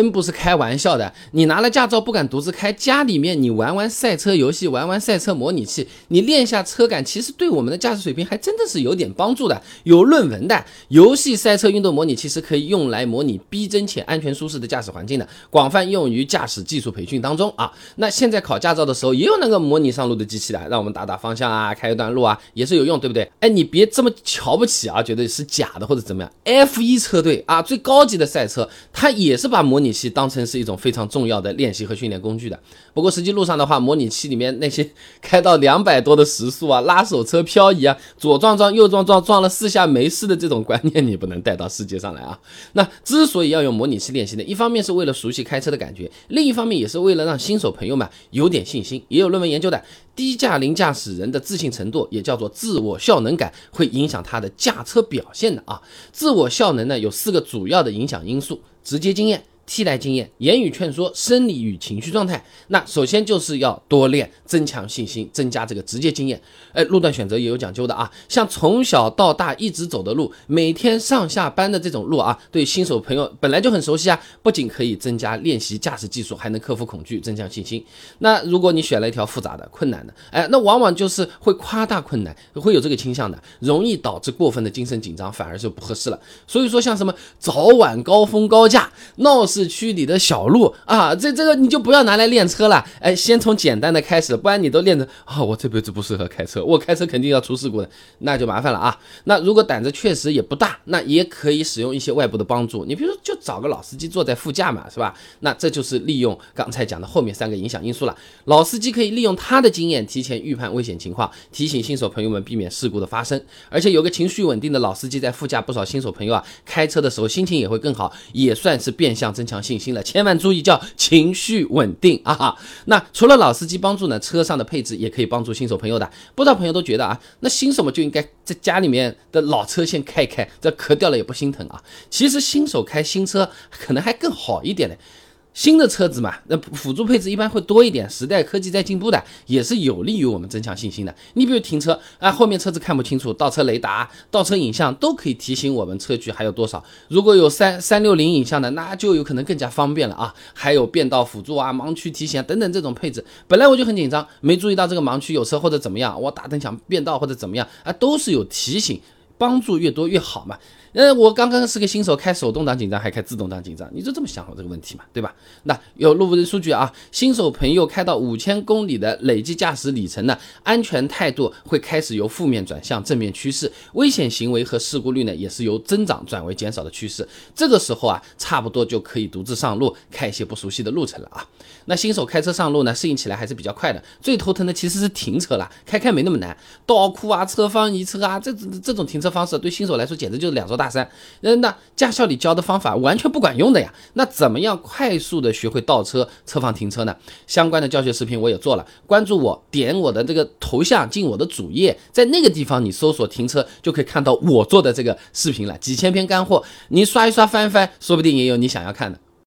真不是开玩笑的。你拿了驾照不敢独自开，家里面你玩玩赛车游戏，玩玩赛车模拟器，你练下车感，其实对我们的驾驶水平还真的是有点帮助的。有论文的游戏赛车运动模拟器是可以用来模拟逼真且安全舒适的驾驶环境的，广泛用于驾驶技术培训当中啊。那现在考驾照的时候也有那个模拟上路的机器的，让我们打打方向啊，开一段路啊，也是有用，对不对？哎，你别这么瞧不起啊，觉得是假的或者怎么样？F1 车队啊，最高级的赛车，它也是把模拟器当成是一种非常重要的练习和训练工具的。不过实际路上的话，模拟器里面那些开到两百多的时速啊，拉手车漂移啊，左撞撞右撞撞撞了四下没事的这种观念，你不能带到世界上来啊。那之所以要用模拟器练习呢，一方面是为了熟悉开车的感觉，另一方面也是为了让新手朋友们有点信心。也有论文研究的，低驾龄驾驶人的自信程度，也叫做自我效能感，会影响他的驾车表现的啊。自我效能呢，有四个主要的影响因素：直接经验。替代经验、言语劝说、生理与情绪状态。那首先就是要多练，增强信心，增加这个直接经验。哎，路段选择也有讲究的啊，像从小到大一直走的路，每天上下班的这种路啊，对新手朋友本来就很熟悉啊，不仅可以增加练习驾驶技术，还能克服恐惧，增强信心。那如果你选了一条复杂的、困难的，哎，那往往就是会夸大困难，会有这个倾向的，容易导致过分的精神紧张，反而就不合适了。所以说，像什么早晚高峰高架、闹市。市区里的小路啊，这这个你就不要拿来练车了，哎，先从简单的开始，不然你都练着啊，我这辈子不适合开车，我开车肯定要出事故的，那就麻烦了啊。那如果胆子确实也不大，那也可以使用一些外部的帮助，你比如说就找个老司机坐在副驾嘛，是吧？那这就是利用刚才讲的后面三个影响因素了。老司机可以利用他的经验提前预判危险情况，提醒新手朋友们避免事故的发生。而且有个情绪稳定的老司机在副驾，不少新手朋友啊开车的时候心情也会更好，也算是变相增。强信心了，千万注意叫情绪稳定啊！那除了老司机帮助呢，车上的配置也可以帮助新手朋友的。不少朋友都觉得啊，那新手嘛就应该在家里面的老车先开开，这壳掉了也不心疼啊。其实新手开新车可能还更好一点呢。新的车子嘛，那辅助配置一般会多一点。时代科技在进步的，也是有利于我们增强信心的。你比如停车啊，后面车子看不清楚，倒车雷达、倒车影像都可以提醒我们车距还有多少。如果有三三六零影像的，那就有可能更加方便了啊。还有变道辅助啊、盲区提醒等等这种配置，本来我就很紧张，没注意到这个盲区有车或者怎么样，我打灯想变道或者怎么样啊，都是有提醒，帮助越多越好嘛。呃，我刚刚是个新手，开手动挡紧张还开自动挡紧张，你就这么想好这个问题嘛，对吧？那有路的数据啊，新手朋友开到五千公里的累计驾驶里程呢，安全态度会开始由负面转向正面趋势，危险行为和事故率呢也是由增长转为减少的趋势。这个时候啊，差不多就可以独自上路开一些不熟悉的路程了啊。那新手开车上路呢，适应起来还是比较快的。最头疼的其实是停车了，开开没那么难，倒库啊、侧方移车啊，这这种停车方式对新手来说简直就是两招。大三，那驾校里教的方法完全不管用的呀。那怎么样快速的学会倒车、侧方停车呢？相关的教学视频我也做了，关注我，点我的这个头像进我的主页，在那个地方你搜索停车就可以看到我做的这个视频了，几千篇干货，你刷一刷翻一翻，说不定也有你想要看的。